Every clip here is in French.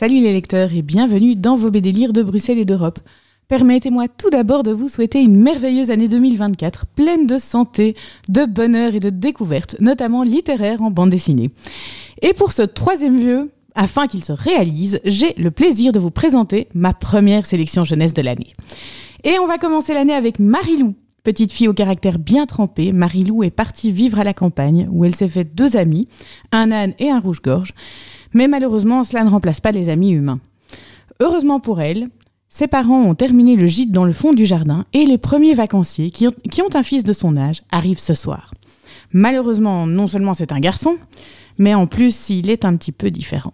Salut les lecteurs et bienvenue dans vos BD Lire de Bruxelles et d'Europe. Permettez-moi tout d'abord de vous souhaiter une merveilleuse année 2024, pleine de santé, de bonheur et de découvertes, notamment littéraires en bande dessinée. Et pour ce troisième vœu, afin qu'il se réalise, j'ai le plaisir de vous présenter ma première sélection jeunesse de l'année. Et on va commencer l'année avec Marilou. Petite fille au caractère bien trempé, Marilou est partie vivre à la campagne où elle s'est fait deux amis, un âne et un rouge-gorge. Mais malheureusement, cela ne remplace pas les amis humains. Heureusement pour elle, ses parents ont terminé le gîte dans le fond du jardin et les premiers vacanciers qui ont, un fils de son âge arrivent ce soir. Malheureusement, non seulement c'est un garçon, mais en plus il est un petit peu différent.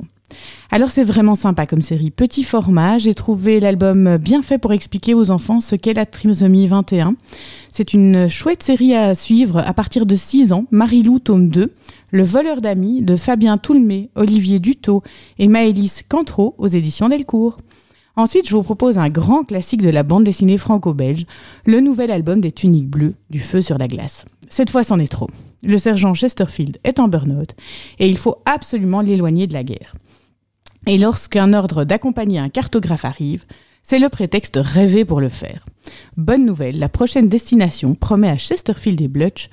Alors c'est vraiment sympa comme série. Petit format, j'ai trouvé l'album bien fait pour expliquer aux enfants ce qu'est la trisomie 21. C'est une chouette série à suivre à partir de 6 ans, Marilou tome 2, Le voleur d'amis de Fabien Toulmé, Olivier Dutot et Maëlys Cantreau aux éditions Delcourt. Ensuite, je vous propose un grand classique de la bande dessinée franco-belge, le nouvel album des Tuniques Bleues, Du Feu sur la glace. Cette fois, c'en est trop. Le sergent Chesterfield est en burn-out et il faut absolument l'éloigner de la guerre. Et lorsqu'un ordre d'accompagner un cartographe arrive, c'est le prétexte rêvé pour le faire. Bonne nouvelle, la prochaine destination promet à Chesterfield et Blutch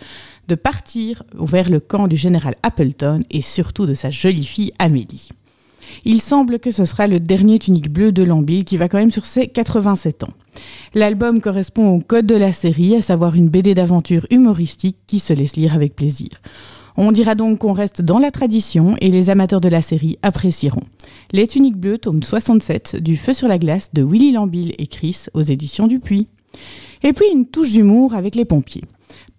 de partir vers le camp du général Appleton et surtout de sa jolie fille Amélie. Il semble que ce sera le dernier tunique bleu de Lambil qui va quand même sur ses 87 ans. L'album correspond au code de la série, à savoir une BD d'aventure humoristique qui se laisse lire avec plaisir. On dira donc qu'on reste dans la tradition et les amateurs de la série apprécieront. Les Tuniques Bleues, tome 67, du Feu sur la glace de Willy Lambil et Chris aux éditions du Puy. Et puis une touche d'humour avec les pompiers.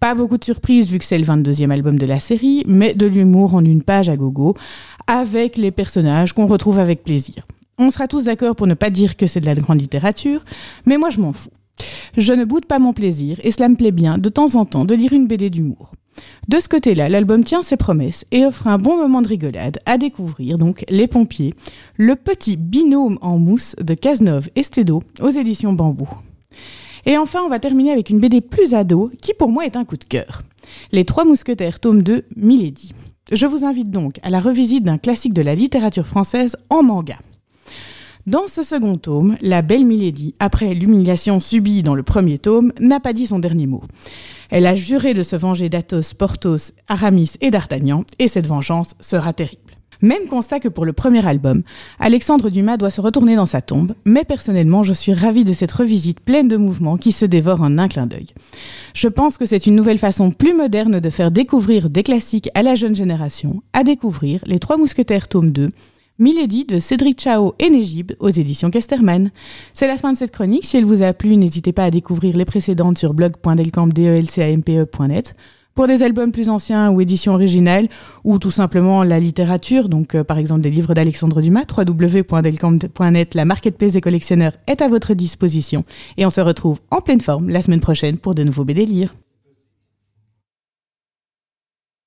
Pas beaucoup de surprises vu que c'est le 22e album de la série, mais de l'humour en une page à gogo, avec les personnages qu'on retrouve avec plaisir. On sera tous d'accord pour ne pas dire que c'est de la grande littérature, mais moi je m'en fous. Je ne boude pas mon plaisir et cela me plaît bien de temps en temps de lire une BD d'humour. De ce côté-là, l'album tient ses promesses et offre un bon moment de rigolade à découvrir donc Les Pompiers, le petit binôme en mousse de Cazeneuve et Stédo aux éditions Bambou. Et enfin, on va terminer avec une BD plus ado qui pour moi est un coup de cœur. Les Trois Mousquetaires, tome 2, Milady. Je vous invite donc à la revisite d'un classique de la littérature française en manga. Dans ce second tome, la belle Milady, après l'humiliation subie dans le premier tome, n'a pas dit son dernier mot. Elle a juré de se venger d'Athos, Porthos, Aramis et d'Artagnan, et cette vengeance sera terrible. Même constat que pour le premier album, Alexandre Dumas doit se retourner dans sa tombe, mais personnellement, je suis ravie de cette revisite pleine de mouvements qui se dévore en un clin d'œil. Je pense que c'est une nouvelle façon plus moderne de faire découvrir des classiques à la jeune génération, à découvrir Les Trois Mousquetaires tome 2, Milady de Cédric Chao et Négib aux éditions Casterman. C'est la fin de cette chronique. Si elle vous a plu, n'hésitez pas à découvrir les précédentes sur blog.delcamp.net. Pour des albums plus anciens ou éditions originales, ou tout simplement la littérature, donc euh, par exemple des livres d'Alexandre Dumas, www.delcamp.net, la marketplace des collectionneurs est à votre disposition. Et on se retrouve en pleine forme la semaine prochaine pour de nouveaux BD lire.